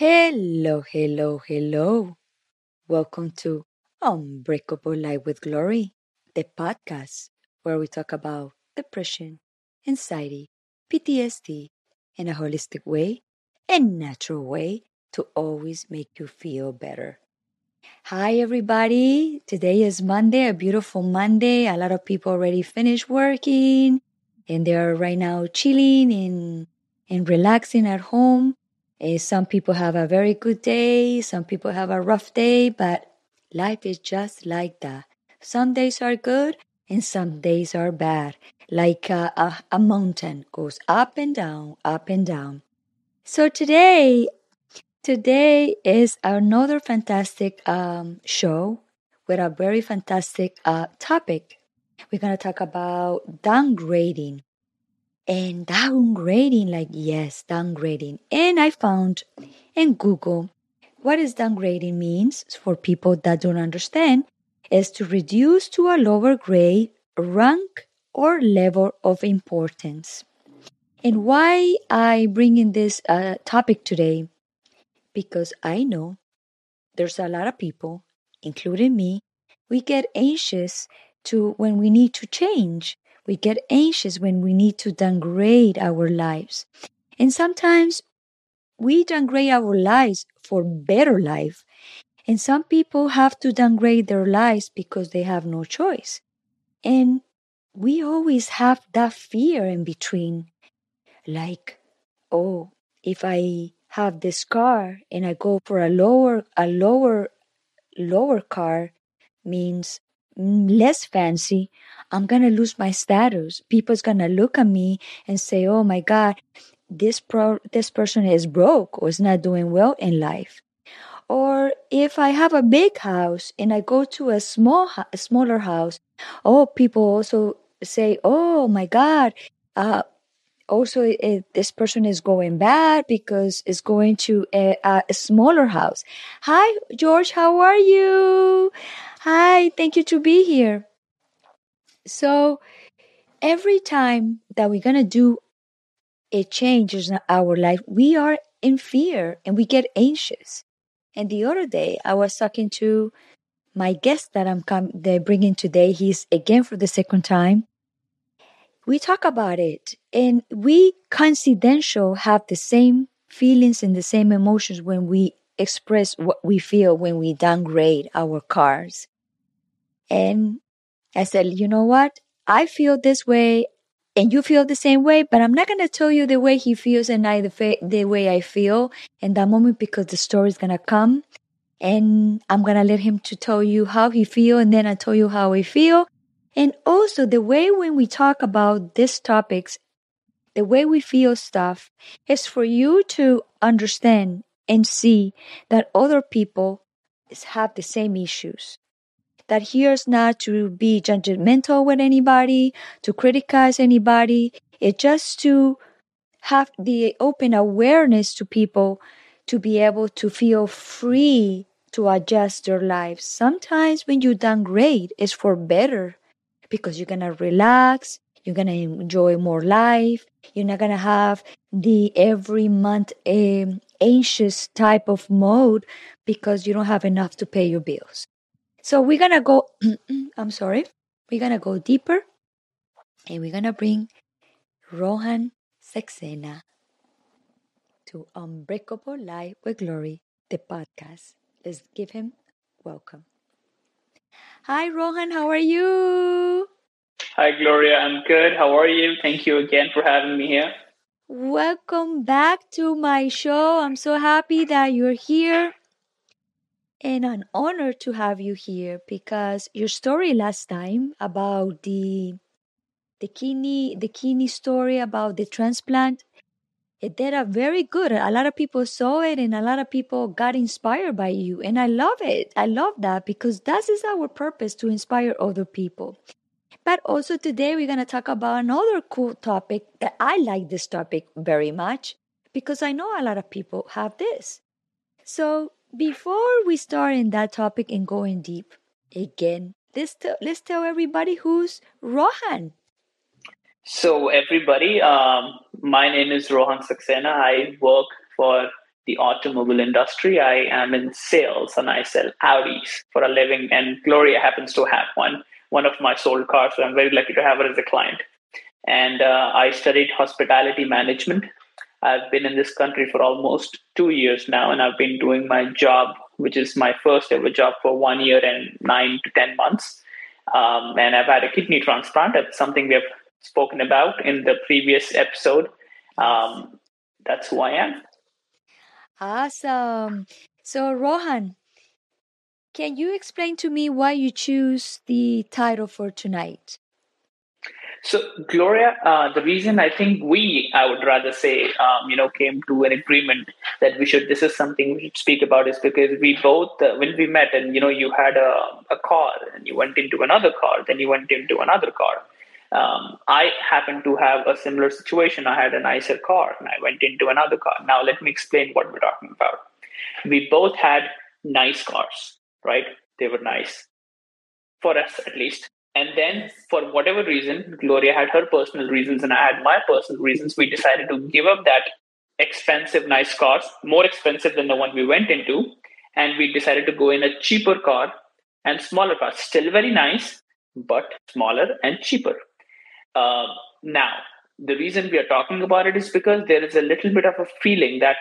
Hello, hello, hello. Welcome to Unbreakable Life with Glory, the podcast where we talk about depression, anxiety, PTSD in a holistic way and natural way to always make you feel better. Hi, everybody. Today is Monday, a beautiful Monday. A lot of people already finished working and they're right now chilling and, and relaxing at home. Uh, some people have a very good day, some people have a rough day, but life is just like that. Some days are good and some days are bad. Like a, a, a mountain goes up and down, up and down. So today, today is another fantastic um, show with a very fantastic uh, topic. We're going to talk about downgrading and downgrading like yes downgrading. And i found in google what is downgrading means for people that don't understand is to reduce to a lower grade rank or level of importance. And why i bring in this uh, topic today? Because i know there's a lot of people including me we get anxious to when we need to change we get anxious when we need to downgrade our lives. And sometimes we downgrade our lives for better life. And some people have to downgrade their lives because they have no choice. And we always have that fear in between. Like, oh, if I have this car and I go for a lower, a lower, lower car means less fancy, I'm going to lose my status. People's going to look at me and say, "Oh my god, this pro this person is broke or is not doing well in life." Or if I have a big house and I go to a small a smaller house, oh, people also say, "Oh my god, uh, also it, this person is going bad because it's going to a, a, smaller house. Hi, George, how are you? Hi, thank you to be here. So every time that we're gonna do a change in our life, we are in fear and we get anxious. And the other day, I was talking to my guest that I'm com- they bringing today. He's again for the second time we talk about it and we coincidential have the same feelings and the same emotions when we express what we feel when we downgrade our cars and i said you know what? I feel this way and you feel the same way but i'm not going to tell you the way he feels and i the, fa- the way i feel in that moment because the story is going to come. And i'm going to let him to tell you how he feel and then i tell you how i feel. And also the way when we talk about these topics, the way we feel stuff is for you to understand and see that other people have the same issues. That here's not to be judgmental with anybody, to criticize anybody. It's just to have the open awareness to people to be able to feel free to adjust their lives. Sometimes when you downgrade, it's for better because you're going to relax, you're going to enjoy more life, you're not going to have the every month um, anxious type of mode because you don't have enough to pay your bills. So we're going to go, I'm sorry, we're going to go deeper and we're going to bring Rohan Saxena to Unbreakable Life with Glory, the podcast. Let's give him welcome. Hi, Rohan. How are you? Hi, Gloria. I'm good. How are you? Thank you again for having me here. Welcome back to my show. I'm so happy that you're here and an honor to have you here because your story last time about the the kidney the kidney story about the transplant it did a very good. A lot of people saw it and a lot of people got inspired by you. And I love it. I love that because that is our purpose to inspire other people. But also today we're going to talk about another cool topic that I like this topic very much because I know a lot of people have this. So before we start in that topic and going deep, again, let's, let's tell everybody who's Rohan. So, everybody, um, my name is Rohan Saxena. I work for the automobile industry. I am in sales and I sell Audis for a living. And Gloria happens to have one, one of my sold cars. So I'm very lucky to have her as a client. And uh, I studied hospitality management. I've been in this country for almost two years now, and I've been doing my job, which is my first ever job, for one year and nine to 10 months. Um, and I've had a kidney transplant. That's something we have spoken about in the previous episode. Um, that's who I am. Awesome. So, Rohan, can you explain to me why you choose the title for tonight? So, Gloria, uh, the reason I think we, I would rather say, um, you know, came to an agreement that we should, this is something we should speak about is because we both, uh, when we met and, you know, you had a, a car and you went into another car, then you went into another car. Um, I happen to have a similar situation. I had a nicer car and I went into another car. Now, let me explain what we're talking about. We both had nice cars, right? They were nice for us, at least. And then, for whatever reason, Gloria had her personal reasons and I had my personal reasons. We decided to give up that expensive, nice car, more expensive than the one we went into. And we decided to go in a cheaper car and smaller car. Still very nice, but smaller and cheaper. Uh, now, the reason we are talking about it is because there is a little bit of a feeling that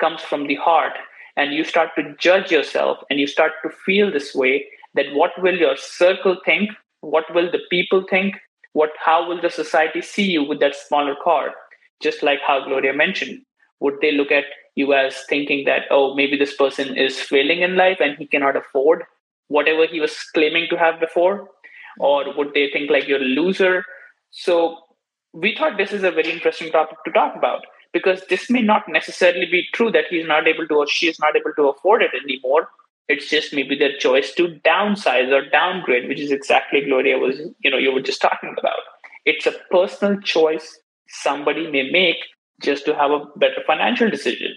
comes from the heart, and you start to judge yourself and you start to feel this way that what will your circle think? What will the people think? What, how will the society see you with that smaller car? Just like how Gloria mentioned, would they look at you as thinking that, oh, maybe this person is failing in life and he cannot afford whatever he was claiming to have before? Or would they think like you're a loser so we thought this is a very interesting topic to talk about because this may not necessarily be true that he's not able to or she is not able to afford it anymore. It's just maybe their choice to downsize or downgrade, which is exactly Gloria was, you know, you were just talking about. It's a personal choice somebody may make just to have a better financial decision.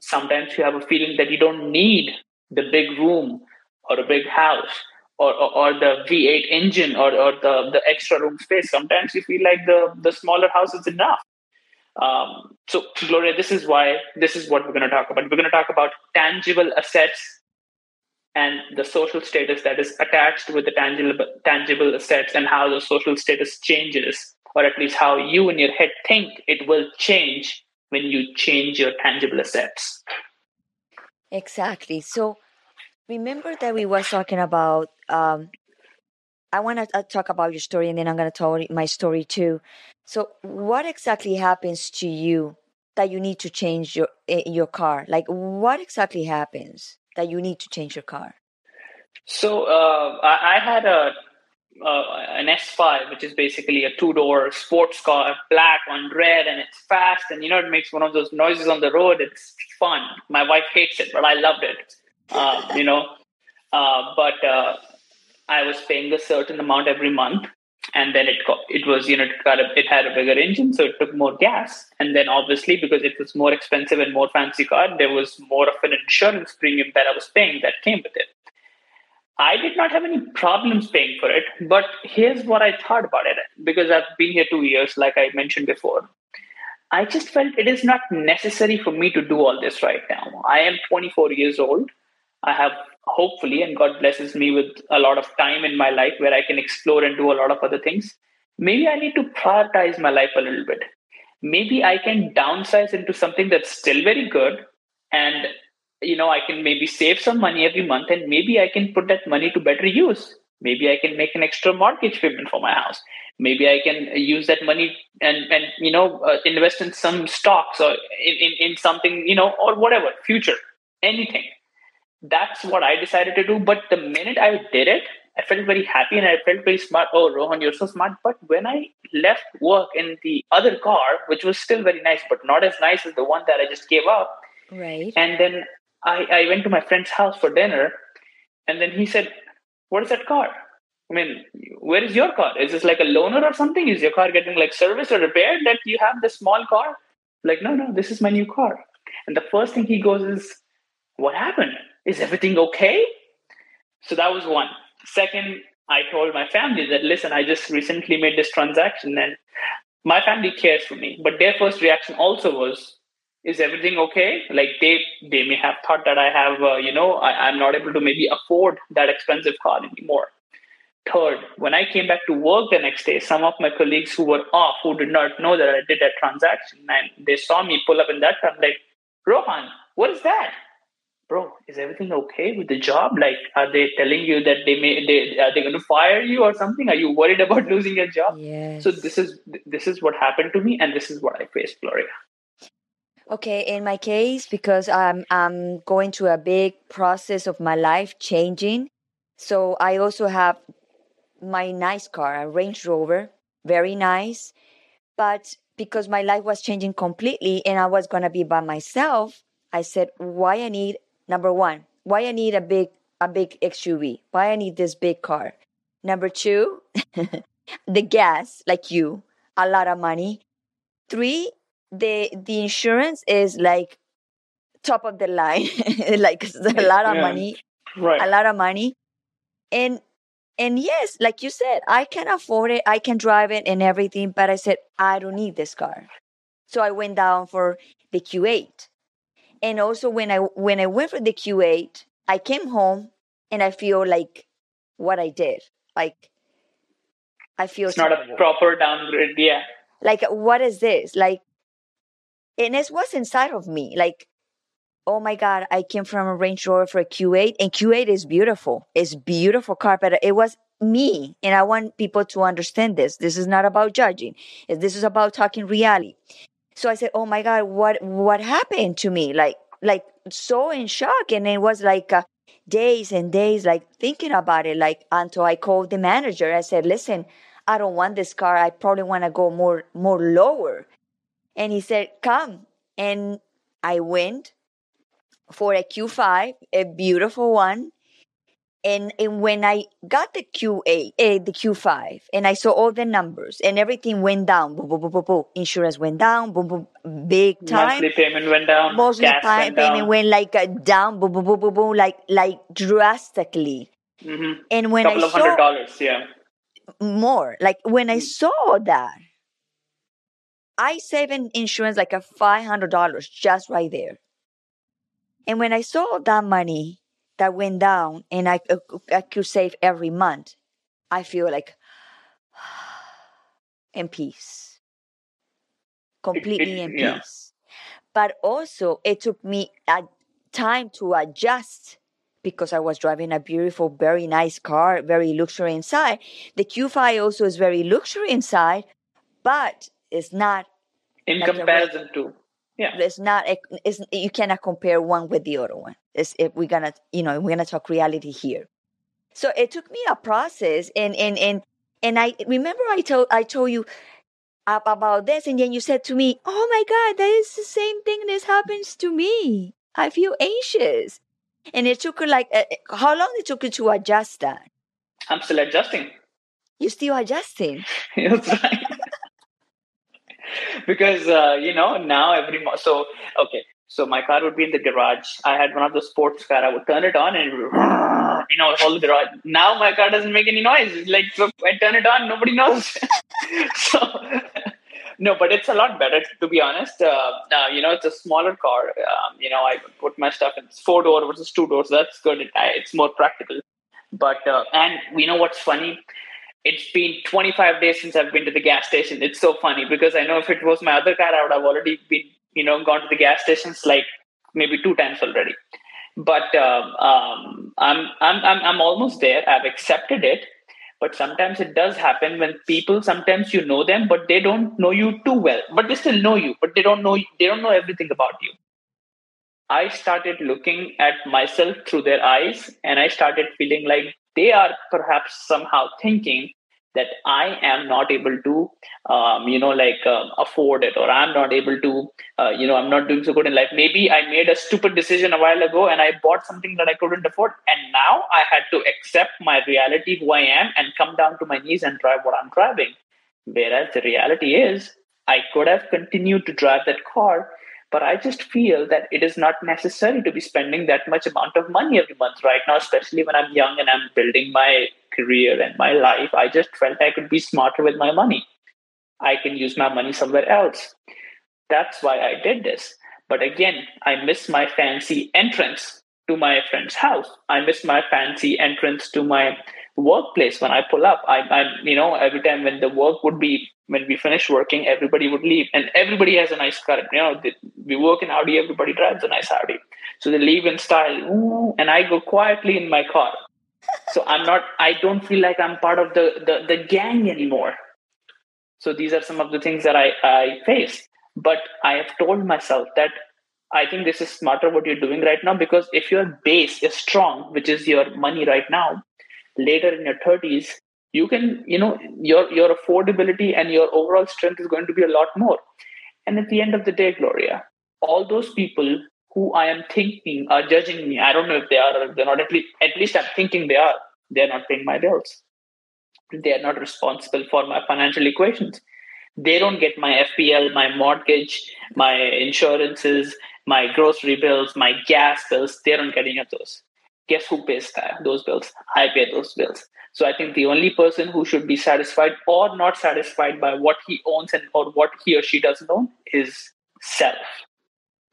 Sometimes you have a feeling that you don't need the big room or a big house or, or, or, the V8 engine or, or the, the extra room space. Sometimes you feel like the, the smaller house is enough. Um, so, Gloria, this is why this is what we're going to talk about. We're going to talk about tangible assets and the social status that is attached with the tangible tangible assets and how the social status changes, or at least how you in your head think it will change when you change your tangible assets. Exactly. So remember that we was talking about um, i want to uh, talk about your story and then i'm going to tell my story too so what exactly happens to you that you need to change your eh, your car like what exactly happens that you need to change your car so uh, I, had a uh, an S5, which is basically a two door sports car, black on red, and it's fast. And you know, it makes one of those noises on the road. It's fun. My wife hates it, but I loved it. Um, you know. Uh, but uh, I was paying a certain amount every month, and then it got, it was you know it, got a, it had a bigger engine, so it took more gas, and then obviously because it was more expensive and more fancy car, there was more of an insurance premium that I was paying that came with it. I did not have any problems paying for it, but here's what I thought about it because I've been here two years, like I mentioned before. I just felt it is not necessary for me to do all this right now. I am 24 years old. I have hopefully, and God blesses me with a lot of time in my life where I can explore and do a lot of other things. Maybe I need to prioritize my life a little bit. Maybe I can downsize into something that's still very good and you know i can maybe save some money every month and maybe i can put that money to better use maybe i can make an extra mortgage payment for my house maybe i can use that money and and you know uh, invest in some stocks or in, in in something you know or whatever future anything that's what I decided to do. But the minute I did it, I felt very happy and I felt very smart. Oh, Rohan, you're so smart. But when I left work in the other car, which was still very nice, but not as nice as the one that I just gave up. Right. And then I, I went to my friend's house for dinner. And then he said, What is that car? I mean, where is your car? Is this like a loaner or something? Is your car getting like service or repaired that you have this small car? Like, no, no, this is my new car. And the first thing he goes is, What happened? Is everything okay? So that was one. Second, I told my family that, listen, I just recently made this transaction and my family cares for me. But their first reaction also was, is everything okay like they they may have thought that i have uh, you know I, i'm not able to maybe afford that expensive car anymore third when i came back to work the next day some of my colleagues who were off who did not know that i did that transaction and they saw me pull up in that car like rohan what is that bro is everything okay with the job? Like are they telling you that they may they are they going to fire you or something? Are you worried about losing your job? Yes. so this is this is what happened to me and this is what i faced gloria. Okay, in my case, because I'm I'm going through a big process of my life changing, so I also have my nice car, a Range Rover, very nice, but because my life was changing completely and I was gonna be by myself, I said, why I need number one, why I need a big a big SUV, why I need this big car. Number two, the gas, like you, a lot of money. Three, the the insurance is like top of the line like a lot of Yeah. money right a lot of money and and yes like you said i can afford it i can drive it and everything but i said i don't need this car so i went down for the q8 and also when i when i went for the q8 i came home and i feel like what i did. Like i feel it's not a proper downgrade yeah. Like what is this? Like and it's what's inside of me. Like oh my god i came from a range rover for a q8 and q8 is beautiful. It's beautiful car but it was me and i want people to understand this. This is not about judging. This is about talking reality so i said oh my god what what happened to me? Like like so in shock. And it was like uh, days and days like thinking about it like until i called the manager. I said listen i don't want this car. I probably want to go more more lower. And he said come. And i went for a q5 a beautiful one and, and when i got the qa eh, the q5 and i saw all the numbers and everything went down. Boom, boom, boom, boom, boom. insurance went down. Boom, boom, big time. Monthly payment went down. Mostly gas pay- went payment down. went like uh, down. Boom, boom, boom, boom, boom, like like drastically. Hmm and when couple i of hundred saw dollars yeah. more like when i saw that i saved in insurance like a $500 just right there. And when i saw that money that went down and i, uh, uh, I could save every month i feel like in peace completely in yeah. peace but also it took me a time to adjust because I was driving a beautiful, very nice car, very luxury inside. The Q5 also is very luxury inside, but it's not. in Like comparison to yeah It's not. It's you cannot compare one with the other one. It's if we're gonna, you know, we're gonna talk reality here. So it took me a process, and and and and I remember I told I told you about this, and then you said to me, "Oh my God, that is the same thing. This happens to me. I feel anxious." And it took her like uh, how long it took you to adjust that? i'm still adjusting You're still adjusting. That's right. because uh, you know now every mo- so okay. So my car would be in the garage. I had one of the sports car. I would turn it on and you know whole garage. Now my car doesn't make any noise. It's like so i turn it on nobody knows. So no but it's a lot better to be honest. Uh, uh, you know it's a smaller car. Um, you know i put my stuff in four door versus two doors. That's good. It, I- it's more practical. But uh, and you know what's funny it's been 25 days since I've been to the gas station. It's so funny because I know if it was my other car, I would have already been, you know, gone to the gas stations like maybe two times already. But um, um, I'm, I'm, I'm, I'm almost there. I've accepted it. But sometimes it does happen when people, sometimes you know them, but they don't know you too well. But they still know you, but they don't know, they don't know everything about you. I started looking at myself through their eyes and I started feeling like they are perhaps somehow thinking that I am not able to, um, you know, like um, afford it or I'm not able to, uh, you know, I'm not doing so good in life. Maybe I made a stupid decision a while ago and I bought something that I couldn't afford. And now I had to accept my reality, who I am, and come down to my knees and drive what I'm driving. Whereas the reality is, I could have continued to drive that car but I just feel that it is not necessary to be spending that much amount of money every month right now, especially when I'm young and I'm building my career and my life. I just felt I could be smarter with my money. I can use my money somewhere else. That's why I did this. But again, I miss my fancy entrance to my friend's house. I miss my fancy entrance to my workplace when I pull up. I, I, you know, every time when the work would be when we finish working, everybody would leave, and everybody has a nice car. You know, we work in Audi. Everybody drives a nice Audi, so they leave in style, and I go quietly in my car. So I'm not. I don't feel like I'm part of the the, the gang anymore. So these are some of the things that I I face. But I have told myself that I think this is smarter what you're doing right now because if your base is strong, which is your money right now, later in your 30s, you can, you know, your your affordability and your overall strength is going to be a lot more. And at the end of the day, Gloria, all those people who I am thinking are judging me. I don't know if they are or they're not. At least, at least I'm thinking they are. They're not paying my bills. They are not responsible for my financial equations. They don't get my FPL, my mortgage, my insurances, my grocery bills, my gas bills. They don't get any of those. Guess who pays that, those bills? I pay those bills. So I think the only person who should be satisfied or not satisfied by what he owns and or what he or she doesn't own is self.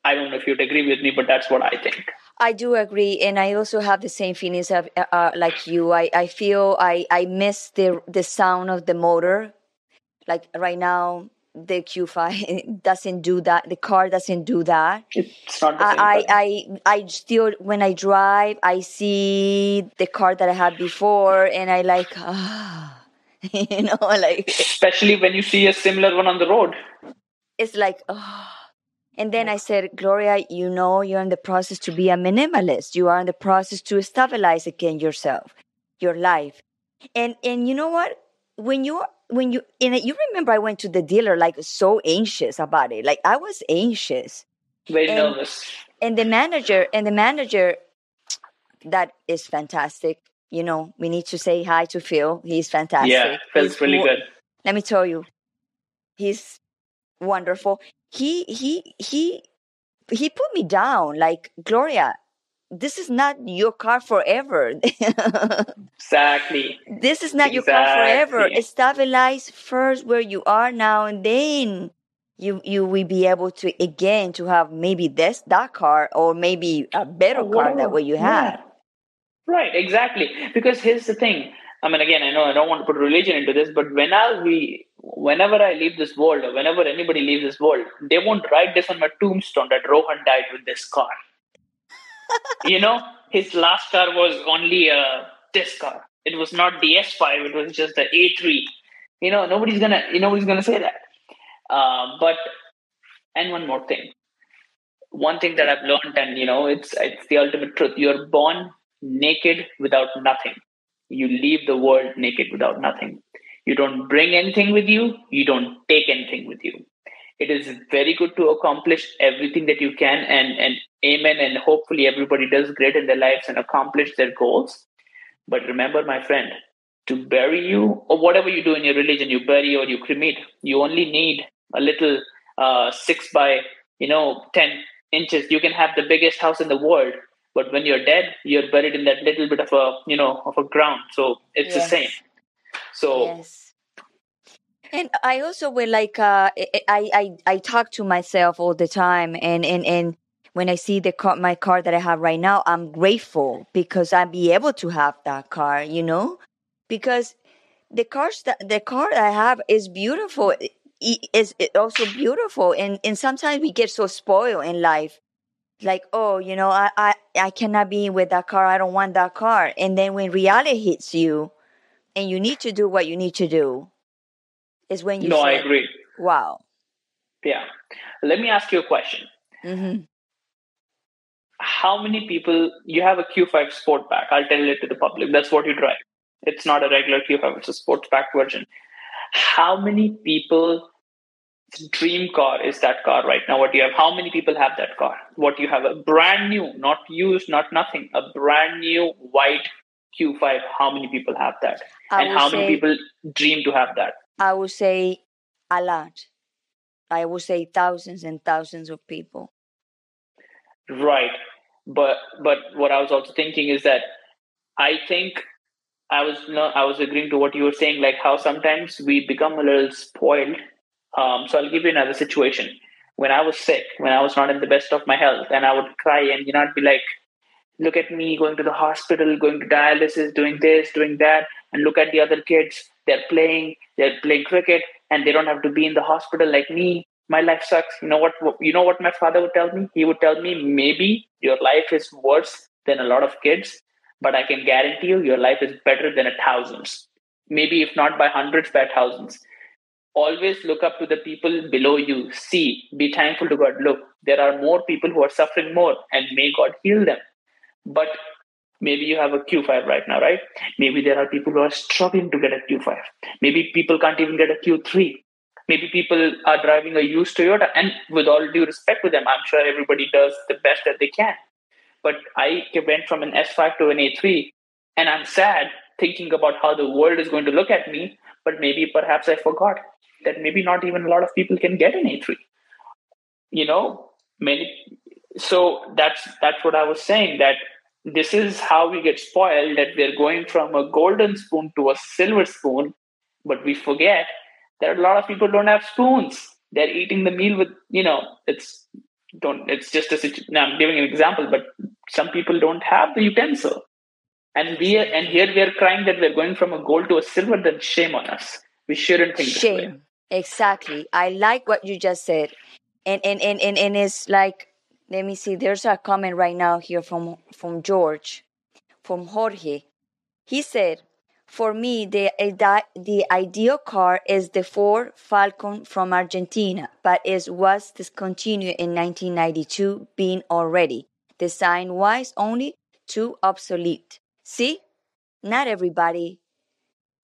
I don't know if you'd agree with me, but that's what I think. I do agree, and I also have the same feelings of uh, uh like you. I, I feel I, I miss the the sound of the motor. Like right now, the Q5 doesn't do that. The car doesn't do that. It's not the I, I, I, still, when I drive, I see the car that I had before and I like, ah, you know, like. Especially when you see a similar one on the road. It's like, oh. And then I said, Gloria, you know, you're in the process to be a minimalist. You are in the process to stabilize again yourself, your life. And, and you know what? When you when you and you remember I went to the dealer like so anxious about it. Like I was anxious. Very and, nervous. And the manager and the manager that is fantastic. You know, we need to say hi to Phil. He's fantastic. Yeah, Phil's really good. Let me tell you, he's wonderful. He he he he put me down like Gloria this is not your car forever. exactly. This is not exactly. your car forever. Stabilize first where you are now, and then you you will be able to again to have maybe this that car or maybe a better oh, car that way you had. Yeah. Right, exactly. Because here's the thing. I mean, again, I know I don't want to put religion into this, but when I we, whenever I leave this world, or whenever anybody leaves this world, they won't write this on my tombstone that Rohan died with this car you know, his last car was only a this car. It was not the S5. It was just the A3. You know, nobody's gonna, you know, nobody's gonna say that. Uh, but and one more thing. One thing that I've learned, and you know, it's it's the ultimate truth. You're born naked without nothing. You leave the world naked without nothing. You don't bring anything with you. You don't take anything with you it is very good to accomplish everything that you can and and amen and hopefully everybody does great in their lives and accomplish their goals but remember my friend to bury you or whatever you do in your religion you bury or you cremate you only need a little uh, six by you know 10 inches you can have the biggest house in the world but when you're dead you're buried in that little bit of a you know of a ground so it's yes. the same so yes and I also will like uh, I I I talk to myself all the time, and and and when I see the car, my car that I have right now, I'm grateful because I be able to have that car. You know, because the cars that the car that I have is beautiful. Is also beautiful, and and sometimes we get so spoiled in life like oh you know I, I i cannot be with that car i don't want that car and then when reality hits you and you need to do what you need to do is when you no i agree. Wow. Yeah. Let me ask you a question. Mm-hmm. how many people you have a q5 sportback i'll tell it to the public. That's what you drive. It's not a regular q5 it's a sportback version. How many people dream car is that car right now? What do you have? How many people have that car? What do you have? A brand new not used not nothing. A brand new white q5 how many people have that I and how many people dream to have that I would say a lot. I would say thousands and thousands of people. Right. But but what I was also thinking is that I think I was not I was agreeing to what you were saying, like how sometimes we become a little spoiled. Um, so I'll give you another situation. when I was sick, when I was not in the best of my health, and I would cry and you know, I'd be like, look at me going to the hospital, going to dialysis, doing this, doing that, and look at the other kids. They're playing, they're playing cricket, and they don't have to be in the hospital like me. My life sucks. You know what? You know what my father would tell me? He would tell me, maybe your life is worse than a lot of kids, but I can guarantee you, your life is better than a thousands. Maybe if not by hundreds, by thousands always look up to the people below you. See, be thankful to God. Look, there are more people who are suffering more, and may God heal them. But maybe you have a Q5 right now, right? Maybe there are people who are struggling to get a Q5. Maybe people can't even get a Q3. Maybe people are driving a used Toyota, and with all due respect to them, I'm sure everybody does the best that they can. But I went from an S5 to an A3, and I'm sad thinking about how the world is going to look at me. But maybe perhaps I forgot that maybe not even a lot of people can get an A3. You know, many. So that's that's what I was saying. That this is how we get spoiled. That we're going from a golden spoon to a silver spoon, but we forget that a lot of people don't have spoons. They're eating the meal with you know. It's don't. It's just a situation. I'm giving an example, but some people don't have the utensil and we are, and here we are crying that we're going from a gold to a silver then shame on us we shouldn't think shame Exactly. I like what you just said. And and, and, and, and it's like let me see, there's a comment right now here from from George, from Jorge. He said, for me, the, eh, the ideal car is the Ford Falcon from Argentina, but it was discontinued in 1992, being already design wise only too obsolete. See, not everybody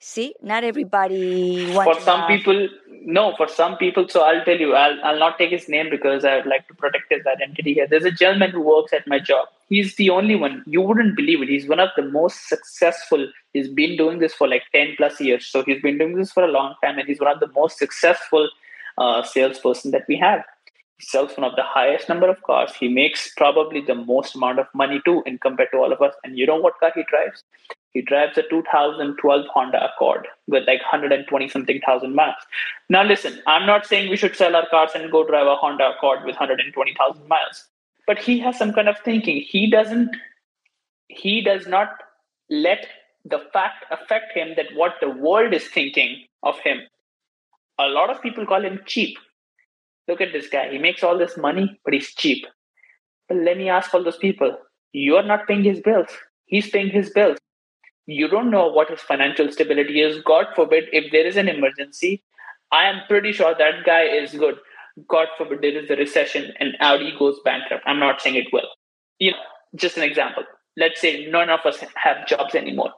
see not everybody for some people no for some people so i'll tell you I'll, I'll not take his name because i would like to protect his identity here. There's a gentleman who works at my job. He's the only one. You wouldn't believe it. He's one of the most successful. He's been doing this for like 10 plus years. So he's been doing this for a long time and he's one of the most successful uh, salesperson that we have. He sells one of the highest number of cars. He makes probably the most amount of money too in compared to all of us. And you know what car he drives he drives a 2012 Honda Accord with like 120 something thousand miles. Now, listen, I'm not saying we should sell our cars and go drive a Honda Accord with 120,000 miles, but he has some kind of thinking. He doesn't, he does not let the fact affect him that what the world is thinking of him. A lot of people call him cheap. Look at this guy. He makes all this money, but he's cheap. But let me ask all those people you're not paying his bills. He's paying his bills you don't know what his financial stability is. God forbid, if there is an emergency, I am pretty sure that guy is good. God forbid there is a recession and Audi goes bankrupt. I'm not saying it will. You know, just an example. Let's say none of us have jobs anymore.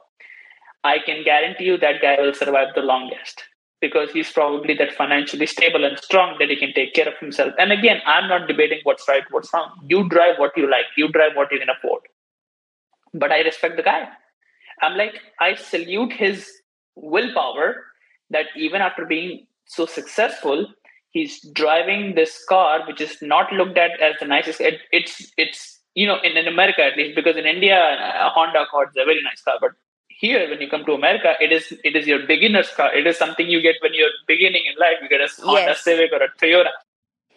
I can guarantee you that guy will survive the longest because he's probably that financially stable and strong that he can take care of himself. And again, I'm not debating what's right, what's wrong. You drive what you like, you drive what you can afford. But I respect the guy I'm like, I salute his willpower that even after being so successful, he's driving this car which is not looked at as the nicest. It, it's it's you know in, in America at least because in India a Honda Accord is a very nice car, but here when you come to America, it is it is your beginner's car. It is something you get when you're beginning in life. You get a Honda yes. Civic or a Toyota.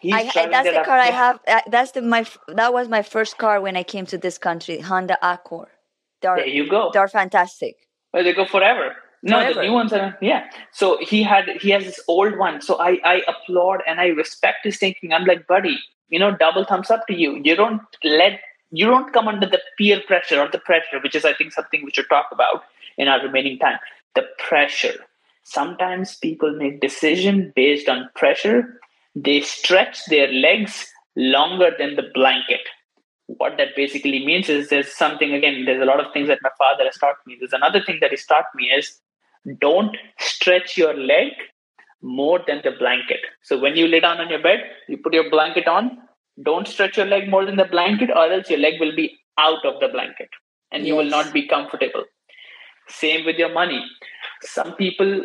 I, that's the car I have. Uh, that's the my that was my first car when I came to this country, Honda Accord. They're, there you go. They're fantastic. Well, they go forever. No, forever. the new ones are yeah. So he had he has this old one. So I I applaud and I respect his thinking. I'm like, buddy, you know, double thumbs up to you. You don't let you don't come under the peer pressure or the pressure, which is I think something we should talk about in our remaining time. The pressure. Sometimes people make decision based on pressure. They stretch their legs longer than the blanket what that basically means is there's something again there's a lot of things that my father has taught me. There's another thing that he's taught me is don't stretch your leg more than the blanket. So when you lay down on your bed you put your blanket on. Don't stretch your leg more than the blanket or else your leg will be out of the blanket and yes. you will not be comfortable. Same with your money. Some people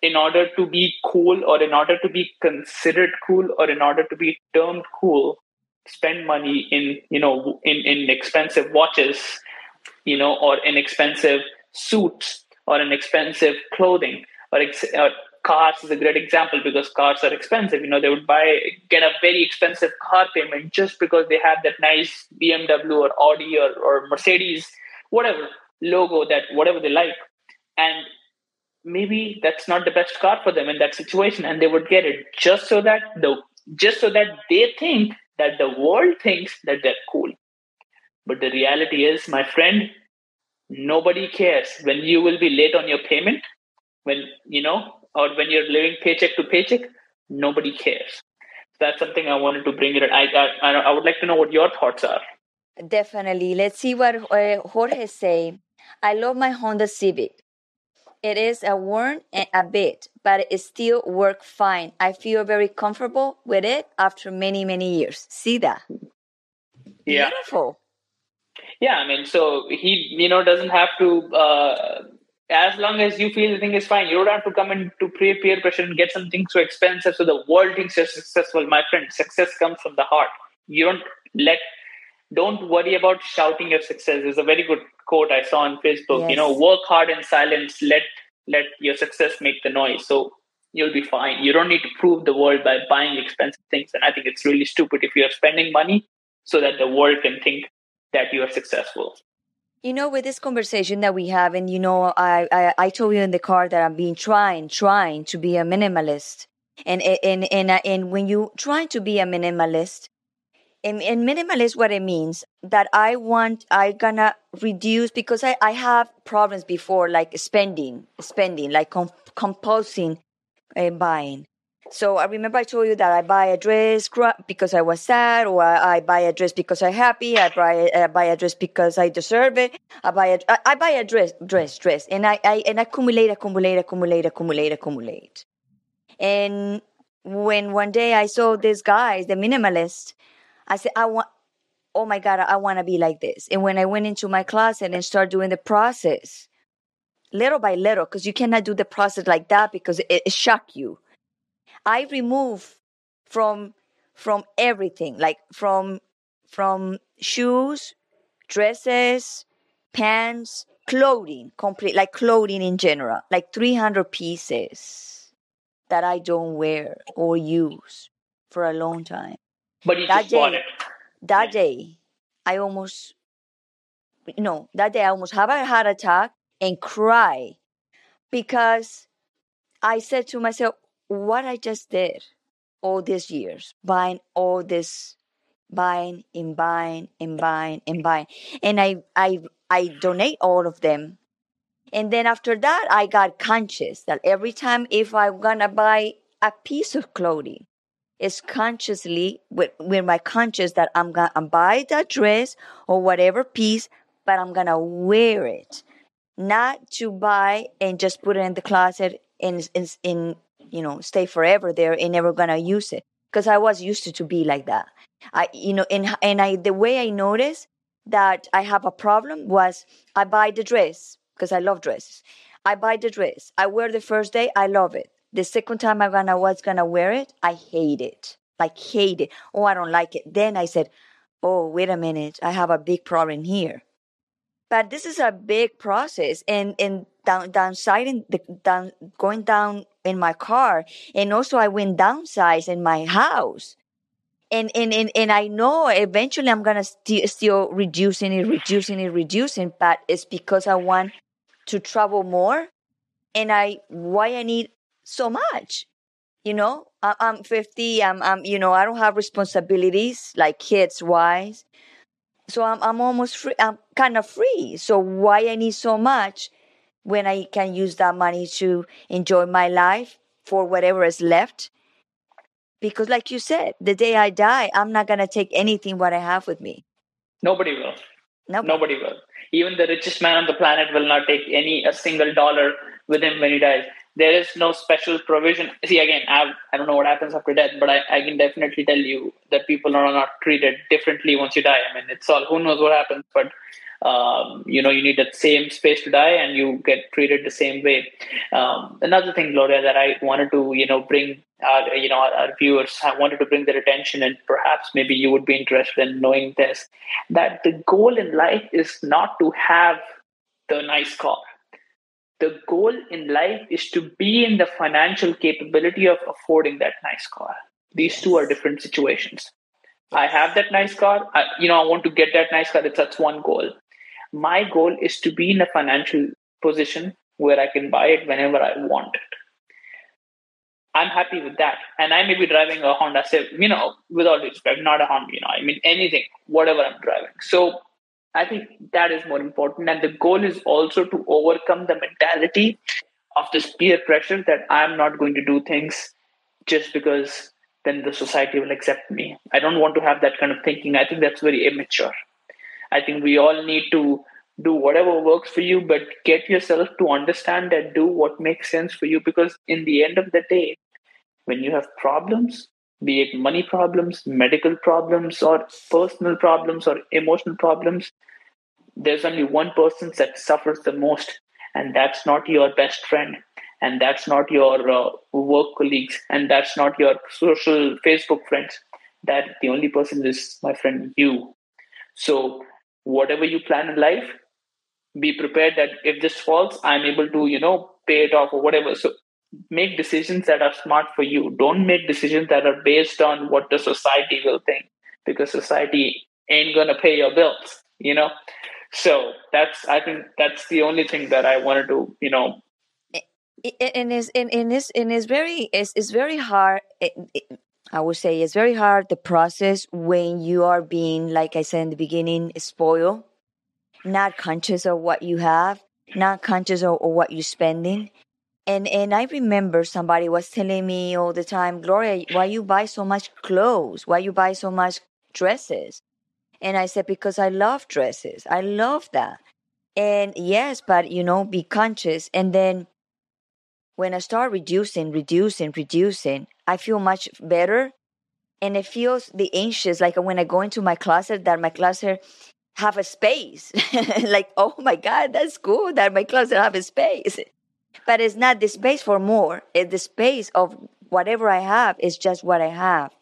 in order to be cool or in order to be considered cool or in order to be termed cool spend money in you know in, in expensive watches you know or in expensive suits or in expensive clothing or, ex- or cars is a great example because cars are expensive. You know, they would buy get a very expensive car payment just because they have that nice BMW or Audi or, or Mercedes, whatever logo that whatever they like, and maybe that's not the best car for them in that situation, and they would get it just so that the just so that they think that the world thinks that they're cool. But the reality is, my friend, nobody cares. When you will be late on your payment when you know or when you're living paycheck to paycheck nobody cares. That's something i wanted to bring it I, I i would like to know what your thoughts are. Definitely. Let's see what uh, jorge say i love my honda civic it is a worn a bit but it still works fine. I feel very comfortable with it after many many years. See that? Yeah. Beautiful. Yeah i mean so he you know doesn't have to uh, as long as you feel the thing is fine you don't have to come into peer peer pressure and get something so expensive so the world thinks you're successful. My friend success comes from the heart. You don't let don't worry about shouting your success is a very good quote i saw on facebook. Yes. you know work hard in silence. Let let your success make the noise. So you'll be fine. You don't need to prove the world by buying expensive things. And i think it's really stupid if you're spending money so that the world can think that you are successful. You know with this conversation that we have and you know I, I i told you in the car that i'm being trying trying to be a minimalist. And and and, and when you trying to be a minimalist and, and minimalist what it means that i want i gonna reduce because i i have problems before like spending spending like comp- compulsing uh, buying so I remember I told you that I buy a dress because I was sad, or I buy a dress because I'm happy. I buy I buy a dress because I deserve it. I buy a I buy a dress dress dress, and I, I and accumulate, accumulate, accumulate, accumulate, accumulate. And when one day I saw this guy, the minimalist, I said I want. Oh my God, I want to be like this. And when I went into my closet and started doing the process, little by little, because you cannot do the process like that because it, it shock you I remove from from everything, like from from shoes, dresses, pants, clothing, complete like clothing in general, like 300 pieces that I don't wear or use for a long time. But you that just day, bought it. That day, I almost no, that day I almost have a heart attack and cry because I said to myself, what I just did all these years, buying all this, buying and buying and buying and buying, and I I I donate all of them. And then after that, I got conscious that every time if I'm gonna buy a piece of clothing, it's consciously with, with my conscious that I'm gonna buy that dress or whatever piece, but I'm gonna wear it, not to buy and just put it in the closet and in, in you know stay forever there and never gonna use it because I was used to, to be like that. I you know and and I the way I noticed that I have a problem was I buy the dress because I love dresses. I buy the dress. I wear the first day. I love it. The second time I gonna was gonna wear it, I hate it. Like hate it. Oh, I don't like it. Then I said, Oh, wait a minute. I have a big problem here. But this is a big process, and and down downsizing the down going down in my car and also i went downsize in my house and and and, and i know eventually i'm gonna st- still reducing it reducing it reducing but it's because i want to travel more and i why i need so much you know I, i'm 50 i'm i'm you know i don't have responsibilities like kids wise so i'm i'm almost free i'm kind of free so why i need so much when I can use that money to enjoy my life for whatever is left. Because, like you said, the day I die, I'm not going to take anything what I have with me. Nobody will. Nobody. Nobody will. Even the richest man on the planet will not take any a single dollar with him when he dies. There is no special provision. See, again, I, I don't know what happens after death, but I, I can definitely tell you that people are not treated differently once you die. I mean, it's all who knows what happens, but um, you know you need that same space to die and you get treated the same way um, another thing gloria that i wanted to you know bring our you know our, our, viewers i wanted to bring their attention and perhaps maybe you would be interested in knowing this that the goal in life is not to have the nice car the goal in life is to be in the financial capability of affording that nice car. These two are different situations. I have that nice car. I, you know, I want to get that nice car. That's that's one goal. My goal is to be in a financial position where I can buy it whenever I want it. I'm happy with that. And I may be driving a Honda Civic, you know, with all respect, not a Honda, you know, I mean, anything, whatever I'm driving. So I think that is more important. And the goal is also to overcome the mentality of this peer pressure that I'm not going to do things just because then the society will accept me. I don't want to have that kind of thinking. I think that's very immature. I think we all need to do whatever works for you, but get yourself to understand and do what makes sense for you. Because in the end of the day, when you have problems, be it money problems, medical problems, or personal problems, or emotional problems, there's only one person that suffers the most, and that's not your best friend, and that's not your uh, work colleagues, and that's not your social Facebook friends. That the only person is my friend, you. So, whatever you plan in life, be prepared that if this falls, I'm able to, you know, pay it off or whatever. So, make decisions that are smart for you. Don't make decisions that are based on what the society will think because society ain't going to pay your bills, you know? So that's, I think that's the only thing that I wanted to, you know. And is and, and is and is very it's, it's very hard. It, it, I would say it's very hard the process when you are being, like I said in the beginning, spoiled, not conscious of what you have, not conscious of, of what you're spending, and and I remember somebody was telling me all the time, Gloria, why you buy so much clothes? Why you buy so much dresses? And I said, because I love dresses. I love that. And yes, but you know, be conscious. And then when I start reducing, reducing, reducing, I feel much better. And it feels the anxious, like when I go into my closet, that my closet have a space. like, oh my God, that's cool that my closet have a space but it's not the space for more. It's the space of whatever I have is just what I have.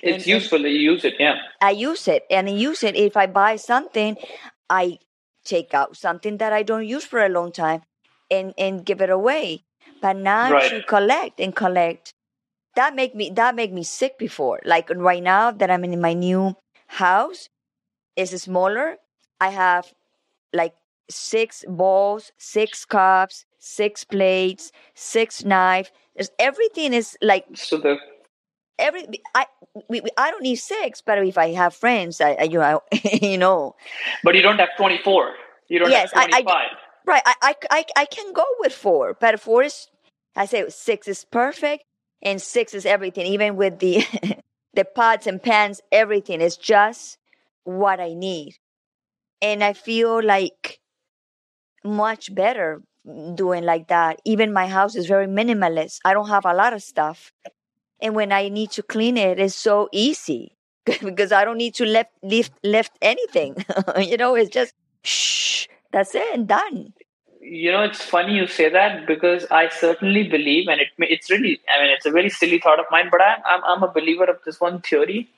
It's and, useful to use it, yeah. I use it and I use it. If I buy something, I take out something that I don't use for a long time and, and give it away. But now right. to collect and collect. That make me that make me sick before. Like right now that I'm in my new house, is smaller. I have like six bowls, six cups, six plates, six knife. There's everything is like so the every I we, we, I don't need six, but if I have friends, I, I you know you know. But you don't have twenty four. You don't yes, have twenty five. Right, I, I I I can go with four, but four is I say six is perfect, and six is everything. Even with the the pots and pans, everything is just what I need, and I feel like much better doing like that. Even my house is very minimalist. I don't have a lot of stuff. And when I need to clean it, it's so easy because I don't need to lift lift anything. you know, it's just shh, that's it and done. You know, it's funny you say that because I certainly believe, and it it's really, I mean, it's a very silly thought of mine, but I'm I'm, I'm a believer of this one theory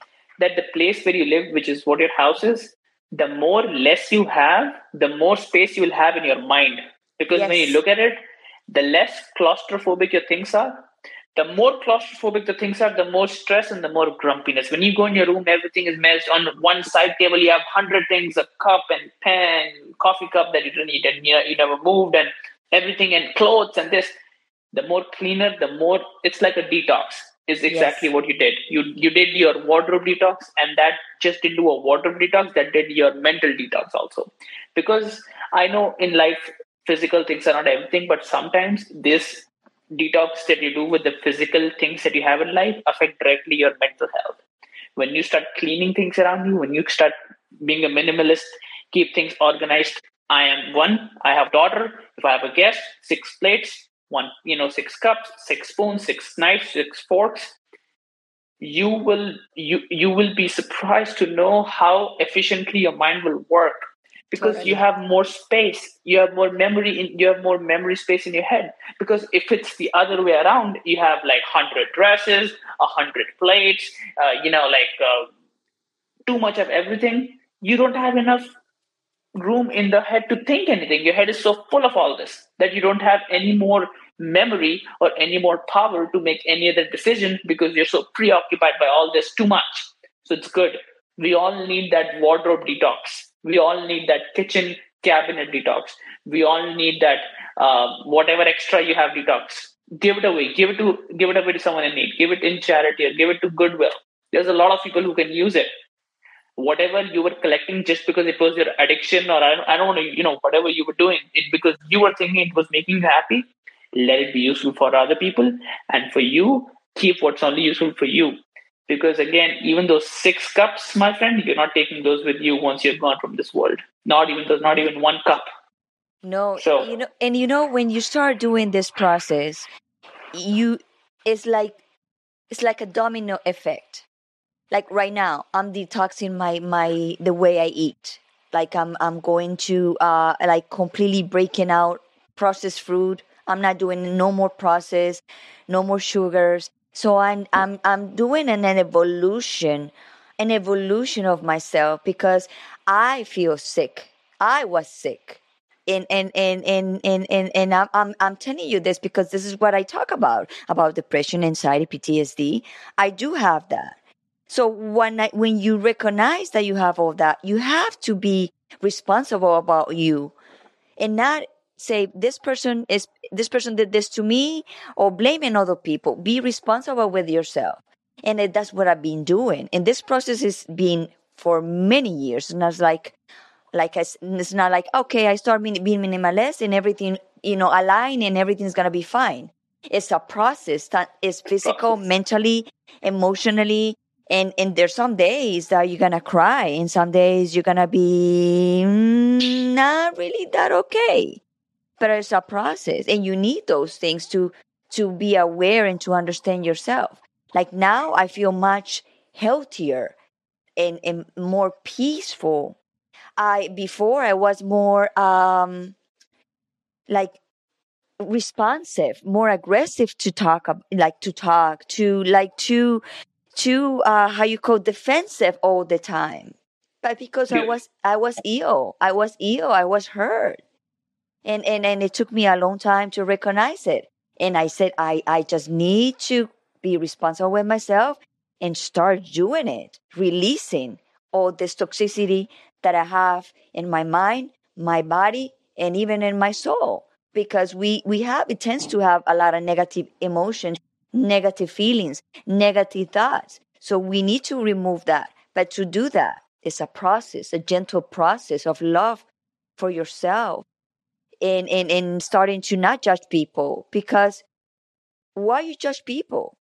that the place where you live, which is what your house is, the more less you have, the more space you will have in your mind. Because yes. when you look at it, the less claustrophobic your things are, the more claustrophobic the things are, the more stress and the more grumpiness. When you go in your room, everything is messed. On one side table, you have hundred things: a cup and pen, coffee cup that you didn't eat, and you, know, you never moved, and everything, and clothes, and this. The more cleaner, the more it's like a detox is exactly yes. what you did. You you did your wardrobe detox, and that just didn't do a wardrobe detox. That did your mental detox also, because I know in life physical things are not everything, but sometimes this detox that you do with the physical things that you have in life affect directly your mental health. When you start cleaning things around you, when you start being a minimalist, keep things organized. I am one. I have daughter. If I have a guest, six plates one you know six cups six spoons six knives six forks you will you you will be surprised to know how efficiently your mind will work because totally. you have more space you have more memory in you have more memory space in your head because if it's the other way around you have like 100 dresses 100 plates uh, you know like uh, too much of everything you don't have enough room in the head to think anything. Your head is so full of all this that you don't have any more memory or any more power to make any other decision because you're so preoccupied by all this too much. So it's good. We all need that wardrobe detox. We all need that kitchen cabinet detox. We all need that uh, whatever extra you have detox. Give it away. Give it to give it away to someone in need. Give it in charity or give it to goodwill. There's a lot of people who can use it whatever you were collecting just because it was your addiction or I don't, I don't want to, you know, whatever you were doing, it because you were thinking it was making you happy, let it be useful for other people. And for you, keep what's only useful for you. Because again, even those six cups, my friend, you're not taking those with you once you're gone from this world. Not even those, not even one cup. No, so, you know, and you know, when you start doing this process, you, it's like, it's like a domino effect like right now i'm detoxing my my the way i eat like i'm i'm going to uh like completely breaking out processed food i'm not doing no more process, no more sugars. So i'm i'm i'm doing an, an evolution an evolution of myself because i feel sick. I was sick. And and and and and and, and I'm, I'm I'm telling you this because this is what I talk about about depression, anxiety, PTSD. I do have that, so when I, when you recognize that you have all that, you have to be responsible about you and not say this person is this person did this to me or blaming other people. Be responsible with yourself. And that's what I've been doing. And this process has been for many years. And I was like, like I, it's not like, okay, I start being, being minimalist and everything, you know, align and everything's going to be fine. It's a process that is physical, mentally, emotionally, and and there's some days that you're gonna cry and some days you're gonna be mm, not really that okay but it's a process and you need those things to to be aware and to understand yourself. Like now i feel much healthier and, and more peaceful. I before i was more um like responsive more aggressive to talk like to talk to like to to uh, how you call defensive all the time. But because i was i was ill i was ill i was hurt and and and it took me a long time to recognize it and i said i i just need to be responsible with myself and start doing it releasing all this toxicity that i have in my mind my body and even in my soul because we we have it tends to have a lot of negative emotions negative feelings, negative thoughts. So we need to remove that. But to do that is a process, a gentle process of love for yourself and, and, and starting to not judge people because why you judge people?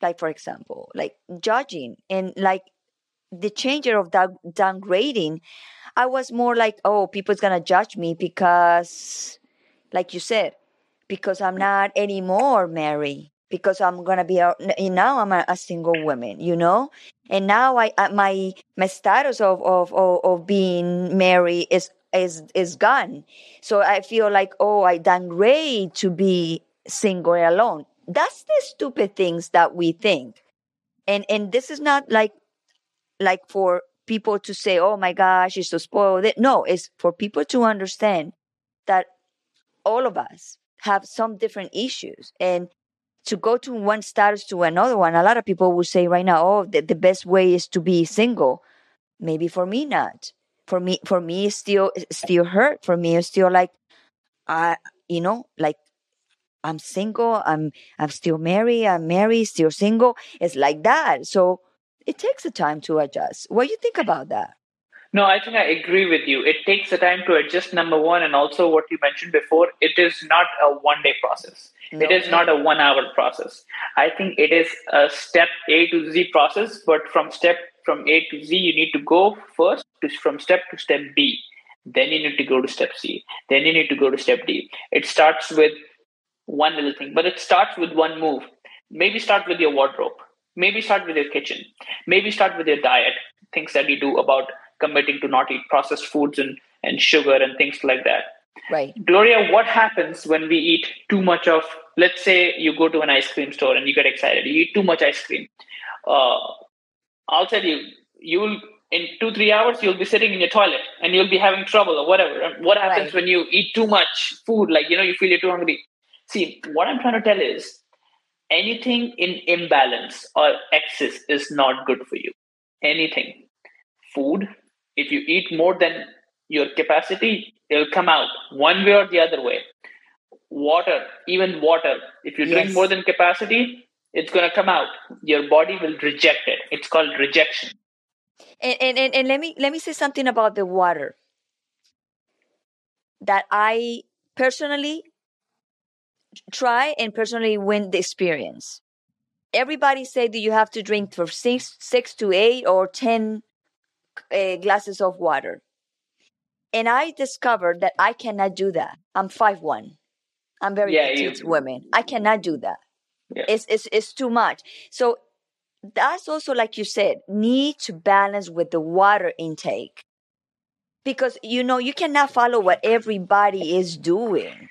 Like, for example, like judging and like the changer of that downgrading, I was more like, oh, people's gonna judge me because, like you said, because I'm not anymore Mary because I'm gonna be a, now I'm a, a, single woman, you know, and now I uh, my my status of, of of of being married is is is gone, so I feel like oh I done great to be single alone. That's the stupid things that we think, and and this is not like like for people to say oh my gosh you're so spoiled. No, it's for people to understand that all of us have some different issues and to go to one status to another one, a lot of people will say right now, oh, the, the best way is to be single. Maybe for me not. For me, for me, it's still still hurt. For me, it's still like, I, you know, like I'm single. I'm I'm still married. I'm married, still single. It's like that. So it takes a time to adjust. What do you think about that? No, I think I agree with you. It takes a time to adjust, number one, and also what you mentioned before, it is not a one day process. No. It is not a one hour process. I think it is a step A to Z process, but from step from A to Z, you need to go first to, from step to step B. Then you need to go to step C. Then you need to go to step D. It starts with one little thing, but it starts with one move. Maybe start with your wardrobe. Maybe start with your kitchen. Maybe start with your diet, things that you do about committing to not eat processed foods and, and sugar and things like that. Right. Gloria, what happens when we eat too much of, let's say you go to an ice cream store and you get excited, you eat too much ice cream. Uh, I'll tell you, you'll in two three hours you'll be sitting in your toilet and you'll be having trouble or whatever. What happens Right. when you eat too much food? Like you know you feel you're too hungry. See what i'm trying to tell is anything in imbalance or excess is not good for you. Anything. Food if you eat more than your capacity it'll come out one way or the other way. Water even water. If you drink more than capacity it's going to come out your body will reject it it's called rejection And, and, and, and let me let me say something about the water that I personally try and personally win the experience. Everybody say that you have to drink for six six to eight or ten uh, glasses of water, and I discovered that I cannot do that. I'm five one. I'm very Yeah, you- petite woman. I cannot do that. Yeah. It's, it's it's too much. So that's also like you said need to balance with the water intake. Because you know you cannot follow what everybody is doing.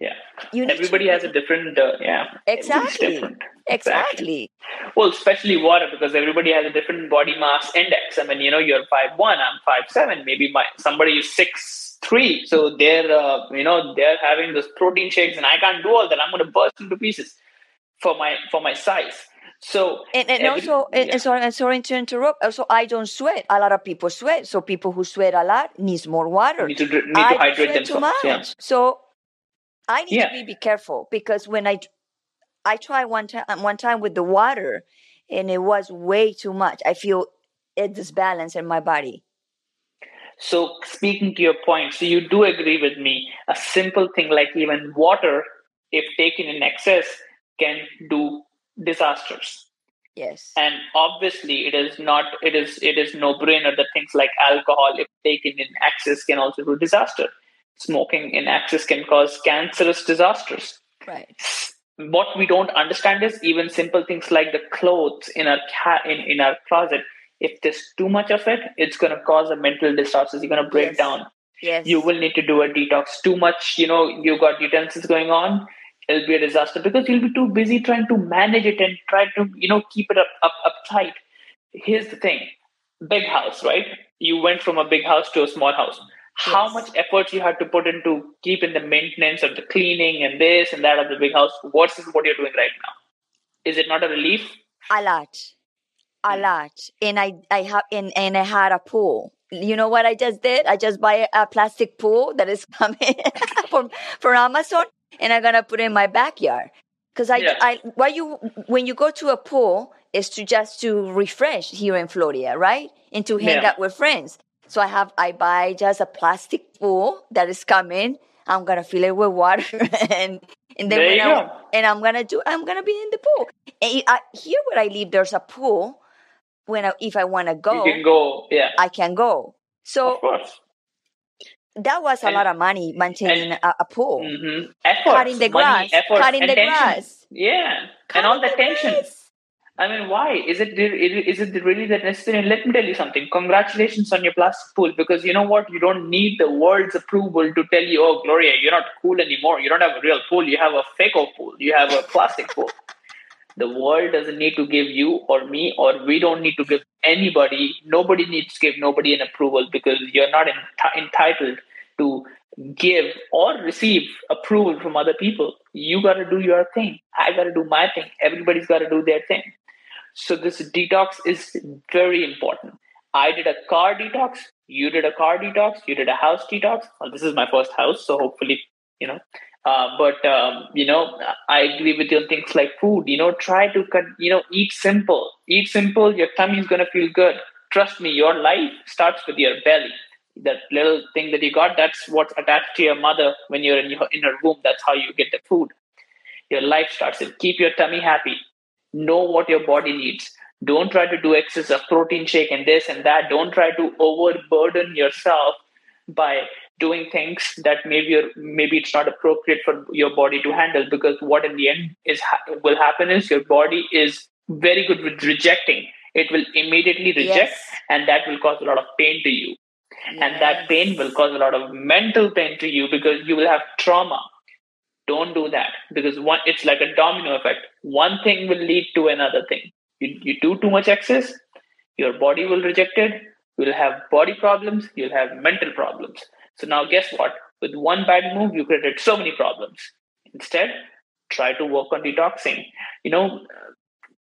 Yeah. You everybody to, has a different uh, yeah Exactly. different. exactly. Well especially water because everybody has a different body mass index. I mean you know you're five one i'm five seven. Maybe my somebody is six three. So they're uh, you know they're having those protein shakes and i can't do all that. I'm going to burst into pieces for my for my size so and, and every- also and, yeah. and sorry, and sorry to interrupt also i don't sweat a lot of people sweat so people who sweat a lot needs more water need to need to don't hydrate sweat too themselves much. yeah So I need Yeah. to be, be careful because when I I tried one time um, one time with the water and it was way too much. I feel a disbalance in my body. So, speaking to your point, so you do agree with me, a simple thing like even water, if taken in excess, can do disasters. Yes. And obviously, it is not, it is, it is no brainer that things like alcohol, if taken in excess, can also do disaster. Smoking in excess can cause cancerous disasters. Right. What we don't understand is even simple things like the clothes in our ca- in, in our closet. If there's too much of it, it's going to cause a mental disasters. You're going to break Yes. down Yes. you will need to do a detox. Too much, you know, you got utensils going on, it'll be a disaster because you'll be too busy trying to manage it and try to, you know, keep it up, up, up tight. Here's the thing big house, right? You went from a big house to a small house. How much effort you had to put into keeping the maintenance of the cleaning and this and that of the big house versus what you're doing right now? Is it not a relief? a lot. A Hmm. lot. And I I have and, and I had a pool. You know what I just did? I just buy a, plastic pool that is coming from from Amazon and I'm gonna put it in my backyard. Because I, Yeah. I why you when you go to a pool is to just to refresh here in Florida, right? And to hang Yeah. out with friends. So I have I buy just a plastic pool that is coming. I'm gonna fill it with water and and then I, go. and I'm gonna do I'm gonna be in the pool. And I, here where I live, there's a pool. When I, if I want to go, You can go, yeah, I can go. So that was a And- lot of money maintaining a, a pool. hmm Efforts, Cutting the money, grass, efforts, cutting the tension. grass, Yeah, Cutting and all the the tension. grass. I mean, why is it? Is it really that necessary? Let me tell you something. Congratulations on your plastic pool because you know what? You don't need the world's approval to tell you, "Oh, Gloria, you're not cool anymore. You don't have a real pool. You have a fake pool. You have a plastic pool." The world doesn't need to give you or me, or we don't need to give anybody. Nobody needs to give nobody an approval because you're not enti- entitled to give or receive approval from other people. You got to do your thing. I got to do my thing. Everybody's got to do their thing. So this detox is very important. I did a car detox. You did a car detox. You did a house detox. Well, this is my first house, so hopefully, you know. Uh, but um, you know, I agree with you on things like food. You know, try to cut. You know, eat simple. Eat simple. Your tummy is gonna feel good. Trust me, your life starts with your belly. That little thing that you got, that's what's attached to your mother when you're in your in her womb. That's how you get the food. Your life starts it. Keep your tummy happy know what your body needs don't try to do excess of protein shake and this and that don't try to overburden yourself by doing things that maybe you're, maybe it's not appropriate for your body to handle because what in the end is will happen is your body is very good with rejecting. It will immediately reject Yes. and that will cause a lot of pain to you. And that pain will cause a lot of mental pain to you because you will have trauma. Don't do that because one it's like a domino effect. One thing will lead to another thing. You, you do too much excess your body will reject it You'll have body problems, you'll have mental problems. So now, guess what? With one bad move, you created so many problems. Instead, try to work on detoxing. You know,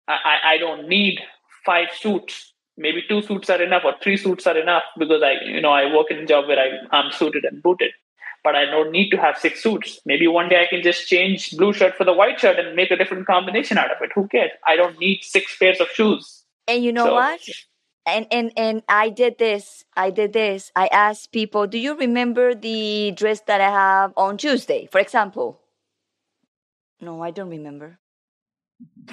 I, I don't need five suits. Maybe two suits are enough, or three suits are enough because I, you know, I work in a job where I, I'm suited and booted. But I don't need to have six suits. Maybe one day I can just change blue shirt for the white shirt and make a different combination out of it. Who cares? I don't need six pairs of shoes. And you know so, what? And and and I did this. I did this. I asked people, "Do you remember the dress that I have on Tuesday?" For example. No, I don't remember.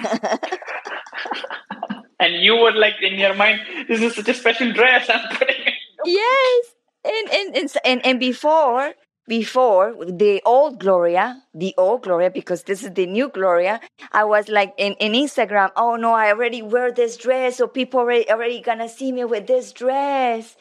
and you were like in your mind, "This is such a special dress I'm putting." Yes, and and and and, and before before the old Gloria, the old Gloria, because this is the new Gloria, I was like in, in Instagram, oh no, I already wear this dress, so people already already gonna see me with this dress.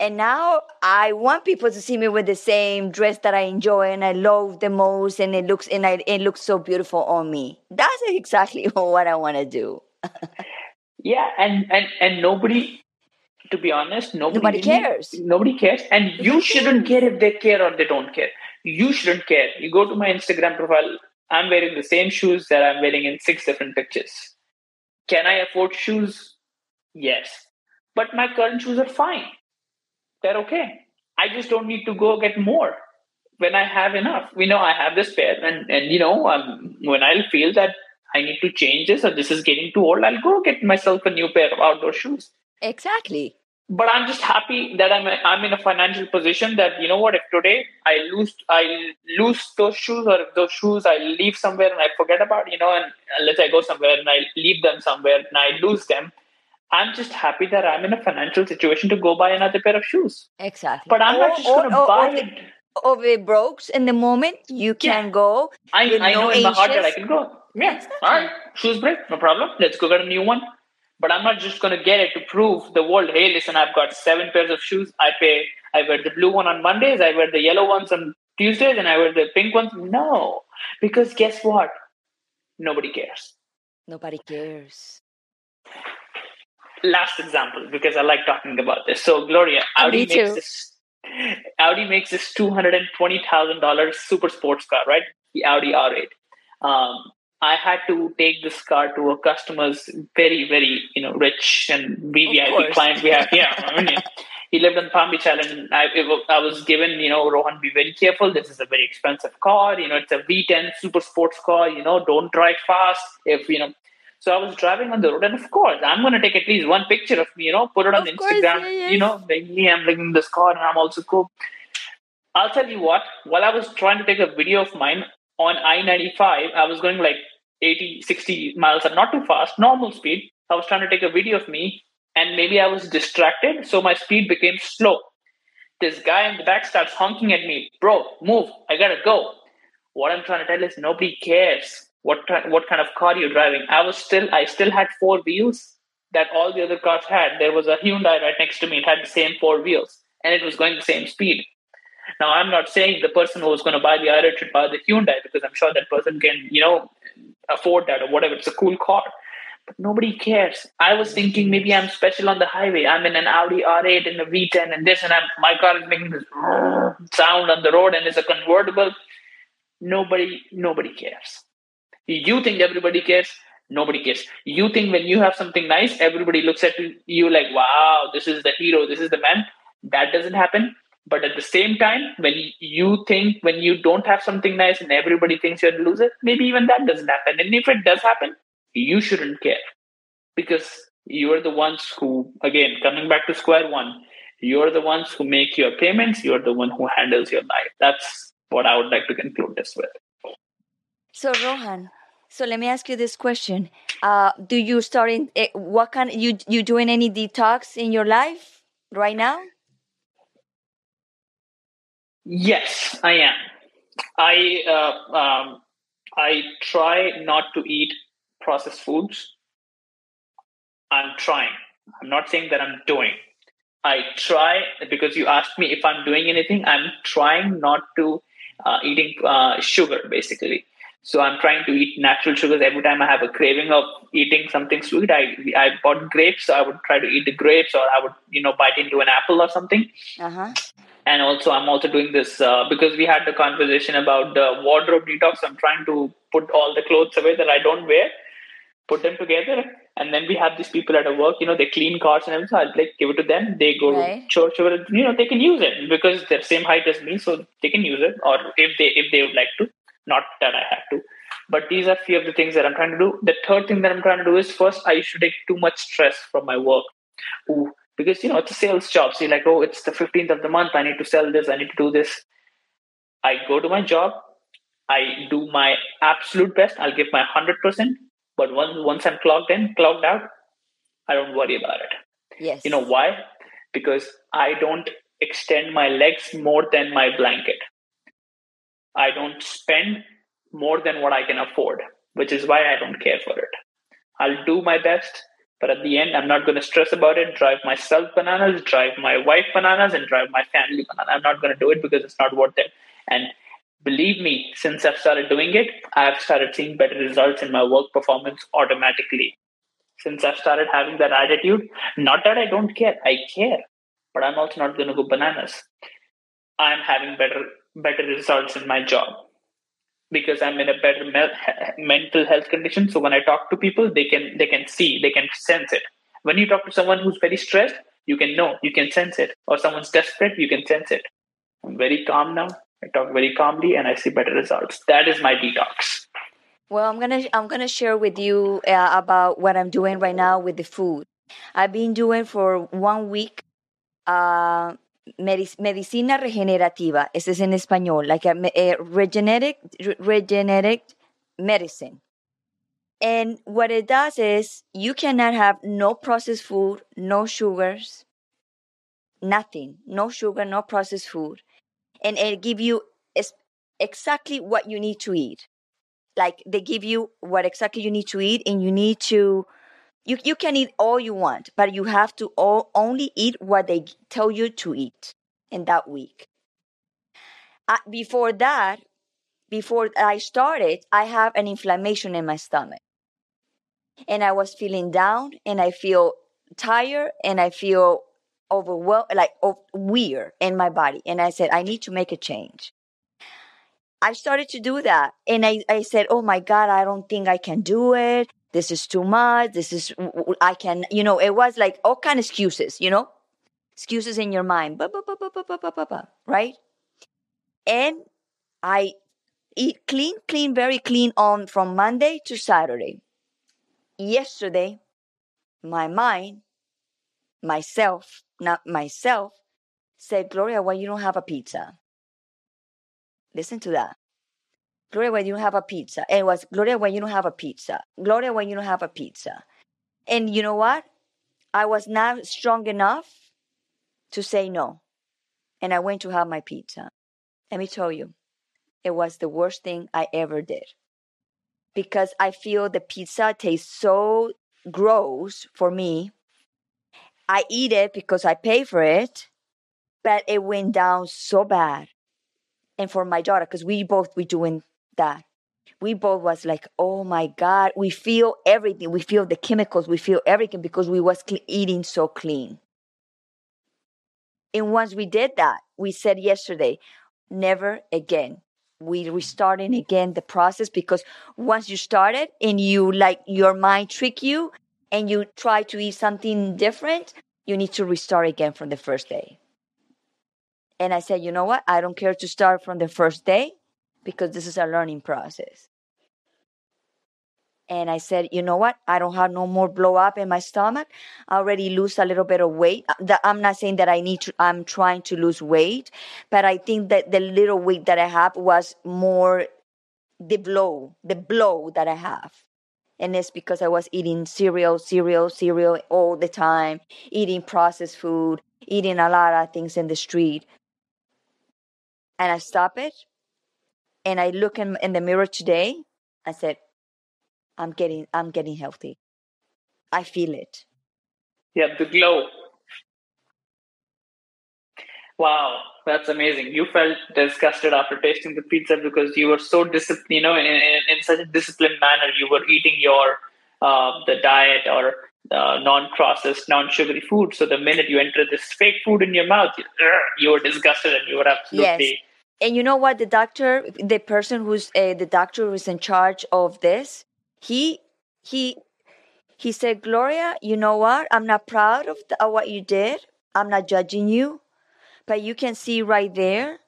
And now I want people to see me with the same dress that I enjoy and I love the most, and it looks and I, it looks so beautiful on me. That's exactly what I want to do. yeah, and and and nobody to be honest, nobody, nobody cares. Nobody cares. And you shouldn't care if they care or they don't care. You shouldn't care. You go to my Instagram profile, I'm wearing the same shoes that I'm wearing in six different pictures. Can I afford shoes? Yes. But my current shoes are fine. They're okay. I just don't need to go get more when I have enough. We know I have this pair, and, and you know, um, when I feel that I need to change this or this is getting too old, I'll go get myself a new pair of outdoor shoes. Exactly but I'm just happy that I'm I'm in a financial position that you know what if today I lose I lose those shoes or if those shoes I leave somewhere and I forget about you know and let's say I go somewhere and I leave them somewhere and I lose them I'm just happy that I'm in a financial situation to go buy another pair of shoes. Exactly. But I'm or, not just going to buy or it. Or it breaks in the moment, you can go. I, I know in my heart that I can go. Yeah. Exactly. All right. Shoes break, no problem. Let's go get a new one. But I'm not just going to get it to prove the world, hey, listen, I've got seven pairs of shoes. I pay, I wear the blue one on Mondays, I wear the yellow ones on Tuesdays, and I wear the pink ones. No, because guess what? Nobody cares. Nobody cares. Last example, because I like talking about this. So, Gloria, oh, Audi makes this. Audi makes this two hundred and twenty thousand dollars super sports car, right? The Audi R8. Um, I had to take this car to a customer's very, very, you know, rich and VVIP client we have. Yeah, I mean, he lived on Palm Beach Island. And I, I was given, you know, Rohan, be very careful. This is a very expensive car. You know, it's a V10 super sports car. You know, don't drive fast. If you know, so I was driving on the road, and of course, I'm going to take at least one picture of me. You know, put it on of Instagram. Course, yeah, yeah. You know, like me, I'm looking this car, and I'm also cool. I'll tell you what. While I was trying to take a video of mine on I-95, I was going like 80, 60 miles are not too fast, normal speed. I was trying to take a video of me and maybe I was distracted, so my speed became slow. This guy in the back starts honking at me, bro, move, I gotta go. What I'm trying to tell is nobody cares what what kind of car you're driving. I was still I still had four wheels that all the other cars had. There was a Hyundai right next to me, it had the same four wheels, and it was going the same speed. Now I'm not saying the person who was going to buy the i should buy the Hyundai because I'm sure that person can, you know, afford that or whatever. It's a cool car. But nobody cares. I was thinking maybe I'm special on the highway. I'm in an Audi R8 and a V10 and this, and I'm, my car is making this sound on the road and it's a convertible. Nobody, nobody cares. You think everybody cares? Nobody cares. You think when you have something nice, everybody looks at you like, wow, this is the hero, this is the man. That doesn't happen. But at the same time, when you think, when you don't have something nice and everybody thinks you're a loser, maybe even that doesn't happen. And if it does happen, you shouldn't care because you're the ones who, again, coming back to square one, you're the ones who make your payments, you're the one who handles your life. That's what I would like to conclude this with. So, Rohan, so let me ask you this question: uh, Do you start in eh, what kind? You you doing any detox in your life right now? Yes, I am. I uh, um, I try not to eat processed foods. I'm trying. I'm not saying that I'm doing. I try because you asked me if I'm doing anything. I'm trying not to uh, eating uh, sugar, basically. So I'm trying to eat natural sugars every time I have a craving of eating something sweet. I I bought grapes, so I would try to eat the grapes, or I would you know bite into an apple or something. Uh-huh. And also, I'm also doing this uh, because we had the conversation about the wardrobe detox. I'm trying to put all the clothes away that I don't wear, put them together, and then we have these people at work. You know, they clean cars and everything. So I'll like give it to them. They go Right. church over. it. You know, they can use it because they're same height as me, so they can use it. Or if they if they would like to, not that I have to. But these are few of the things that I'm trying to do. The third thing that I'm trying to do is first I should take too much stress from my work. Ooh, because you know it's a sales job. So you're like, oh, it's the 15th of the month. I need to sell this. I need to do this. I go to my job. I do my absolute best. I'll give my hundred percent. But once once I'm clocked in, clocked out, I don't worry about it. Yes. You know why? Because I don't extend my legs more than my blanket. I don't spend more than what I can afford, which is why I don't care for it. I'll do my best, but at the end, I'm not going to stress about it, drive myself bananas, drive my wife bananas, and drive my family bananas. I'm not going to do it because it's not worth it. And believe me, since I've started doing it, I've started seeing better results in my work performance automatically. Since I've started having that attitude, not that I don't care, I care, but I'm also not going to go bananas. I'm having better better results in my job because I'm in a better me- mental health condition. So when I talk to people, they can they can see, they can sense it. When you talk to someone who's very stressed, you can know, you can sense it. Or someone's desperate, you can sense it. I'm very calm now. I talk very calmly, and I see better results. That is my detox. Well, I'm gonna I'm gonna share with you uh, about what I'm doing right now with the food. I've been doing for one week uh, medic- medicina regenerativa. This is in español, like a, me- a regeneric re- regeneric medicine. And what it does is you cannot have no processed food, no sugars, nothing, no sugar, no processed food, and it give you exactly what you need to eat like they give you what exactly you need to eat and you need to you, you can eat all you want but you have to all, only eat what they tell you to eat in that week uh, before that before i started i have an inflammation in my stomach and i was feeling down and i feel tired and i feel overwhelmed like oh, weird in my body and i said i need to make a change I started to do that. And I, I said, Oh my God, I don't think I can do it. This is too much. This is, I can, you know, it was like all kind of excuses, you know, excuses in your mind, right? And I eat clean, clean, very clean on from Monday to Saturday. Yesterday, my mind, myself, not myself, said, Gloria, why you don't have a pizza? Listen to that. Gloria, when you have a pizza. And it was Gloria, when you don't have a pizza. Gloria, when you don't have a pizza. And you know what? I was not strong enough to say no. And I went to have my pizza. Let me tell you, it was the worst thing I ever did. Because I feel the pizza tastes so gross for me. I eat it because I pay for it, but it went down so bad and for my daughter because we both were doing that. We both was like oh my god we feel everything. We feel the chemicals. We feel everything because we was cl- eating so clean. And once we did that we said yesterday never again. We restarting again the process because once you started and you like your mind trick you and you try to eat something different you need to restart again from the first day. And I said, you know what? I don't care to start from the first day because this is a learning process. And I said, you know what? I don't have no more blow up in my stomach. I already lose a little bit of weight. Uh, I'm not saying that I need to, I'm trying to lose weight, but I think that the little weight that I have was more the blow, the blow that I have. And it's because I was eating cereal, cereal, cereal all the time, eating processed food, eating a lot of things in the street and I stop it and I look in, in the mirror today, I said, I'm getting I'm getting healthy. I feel it. Yeah, the glow. Wow, that's amazing. You felt disgusted after tasting the pizza because you were so disciplined, you know, in, in, in such a disciplined manner. You were eating your uh, the diet or uh, non-processed, non-sugary food. So the minute you enter this fake food in your mouth, you, you were disgusted and you were absolutely. Yes. And you know what? The doctor, the person who's uh, the doctor who's in charge of this, he he he said, Gloria, you know what? I'm not proud of, the, of what you did. I'm not judging you, but you can see right there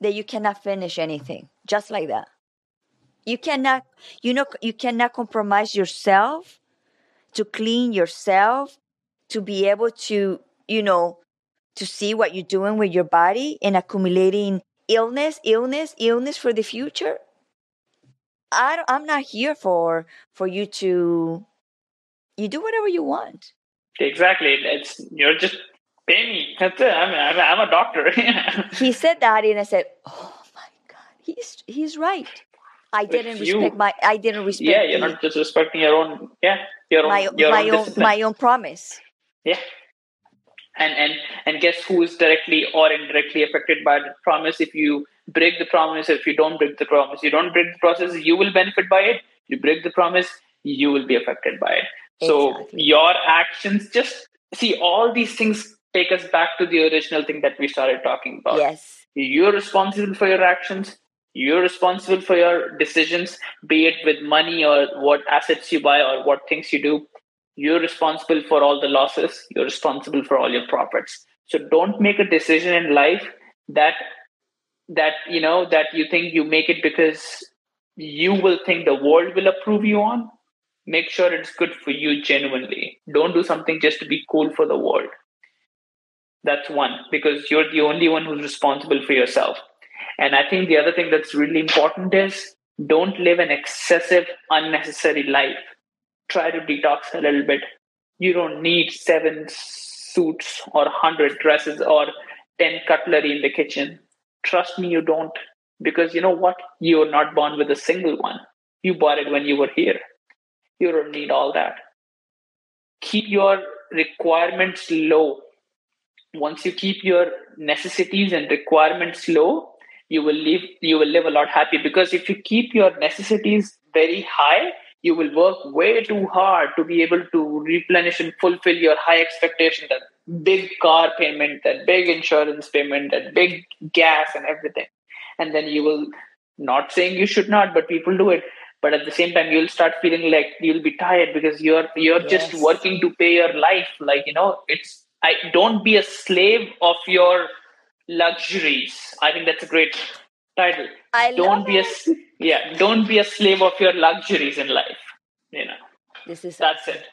that you cannot finish anything, just like that. You cannot, you know, you cannot compromise yourself to clean yourself, to be able to, you know, to see what you're doing with your body and accumulating illness, illness, illness for the future. I don't, I'm not here for for you to you do whatever you want. Exactly. It's you're just pay me. That's it. I'm I'm, I'm a doctor. he said that, and I said, "Oh my God, he's he's right." I didn't you, respect my. I didn't respect. Yeah, you're the, not just respecting your own. Yeah, your my, own. Your my own, own my own promise. Yeah, and and and guess who is directly or indirectly affected by the promise? If you break the promise, if you don't break the promise, you don't break the process, you will benefit by it. You break the promise, you will be affected by it. So your actions just see all these things take us back to the original thing that we started talking about. Yes. You're responsible for your actions. You're responsible for your decisions, be it with money or what assets you buy or what things you do. You're responsible for all the losses. You're responsible for all your profits. So don't make a decision in life that that you know that you think you make it because you will think the world will approve you on make sure it's good for you genuinely. Don't do something just to be cool for the world. That's one, because you're the only one who's responsible for yourself. And I think the other thing that's really important is don't live an excessive, unnecessary life. Try to detox a little bit. You don't need seven suits or 100 dresses or 10 cutlery in the kitchen. Trust me, you don't. Because you know what? You're not born with a single one. You bought it when you were here. You don't need all that. Keep your requirements low. Once you keep your necessities and requirements low, you will live you will live a lot happy because if you keep your necessities very high, you will work way too hard to be able to replenish and fulfill your high expectation that big car payment, that big insurance payment, that big gas and everything. And then you will not saying you should not, but people do it but at the same time you'll start feeling like you'll be tired because you're you're yes. just working to pay your life like you know it's i don't be a slave of your luxuries i think that's a great title I don't be it. a yeah don't be a slave of your luxuries in life you know this is that's it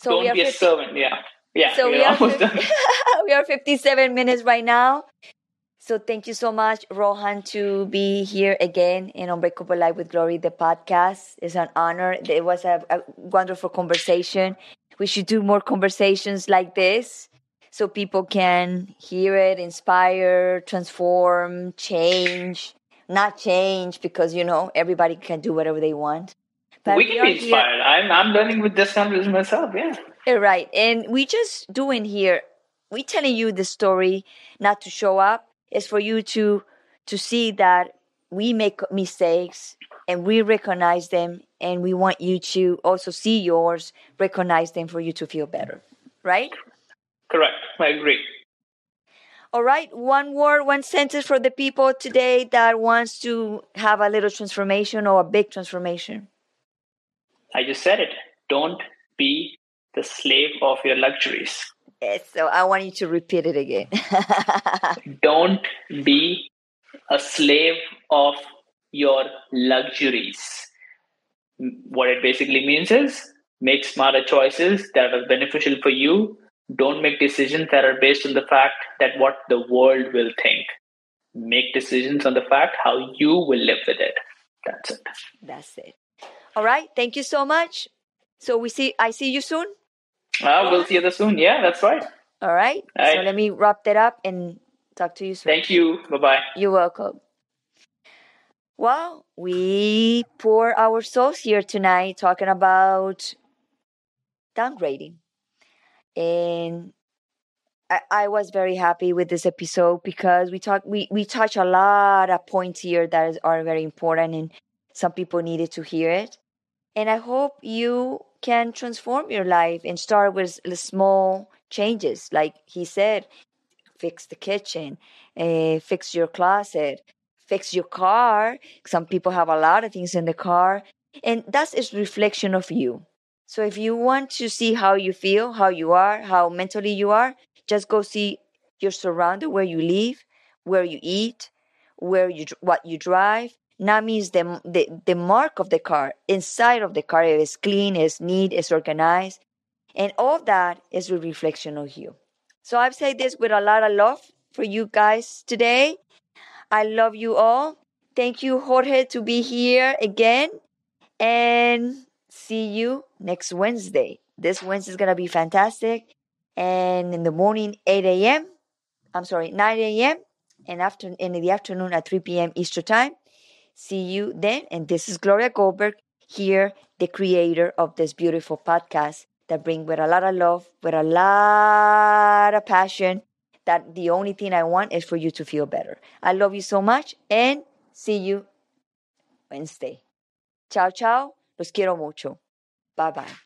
so don't be 50, a servant yeah yeah so we are, 50, we are 57 minutes right now so thank you so much, Rohan, to be here again in Unbreakable Life with Glory, the podcast. It's an honor. It was a, a wonderful conversation. We should do more conversations like this so people can hear it, inspire, transform, change. Not change because you know everybody can do whatever they want. But we can be inspired. I'm I'm learning with this conversation myself. Yeah. Uh, right, and we just doing here. We telling you the story not to show up, is for you to to see that we make mistakes and we recognize them and we want you to also see yours recognize them for you to feel better right correct i agree all right one word one sentence for the people today that wants to have a little transformation or a big transformation i just said it don't be the slave of your luxuries Yes, so I want you to repeat it again. Don't be a slave of your luxuries. What it basically means is make smarter choices that are beneficial for you. Don't make decisions that are based on the fact that what the world will think. Make decisions on the fact how you will live with it. That's it. That's it. All right. Thank you so much. So we see I see you soon. Uh, we'll see you soon. Yeah, that's right. All right. All right. So let me wrap that up and talk to you soon. Thank you. Bye bye. You're welcome. Well, we pour our souls here tonight talking about downgrading. And I, I was very happy with this episode because we talk we, we touch a lot of points here that is, are very important and some people needed to hear it. And I hope you can transform your life and start with the small changes. Like he said, fix the kitchen, uh, fix your closet, fix your car. Some people have a lot of things in the car, and that is reflection of you. So if you want to see how you feel, how you are, how mentally you are, just go see your surrounding, where you live, where you eat, where you what you drive. Now means the, the the mark of the car inside of the car is clean, is neat, is organized, and all that is a reflection of you. So I've said this with a lot of love for you guys today. I love you all. Thank you, Jorge, to be here again. And see you next Wednesday. This Wednesday is going to be fantastic. And in the morning, 8 a.m., I'm sorry, 9 a.m., and after, in the afternoon at 3 p.m. Eastern Time. See you then. And this is Gloria Goldberg here, the creator of this beautiful podcast that bring with a lot of love, with a lot of passion, that the only thing I want is for you to feel better. I love you so much and see you Wednesday. Ciao, ciao. Los quiero mucho. Bye bye.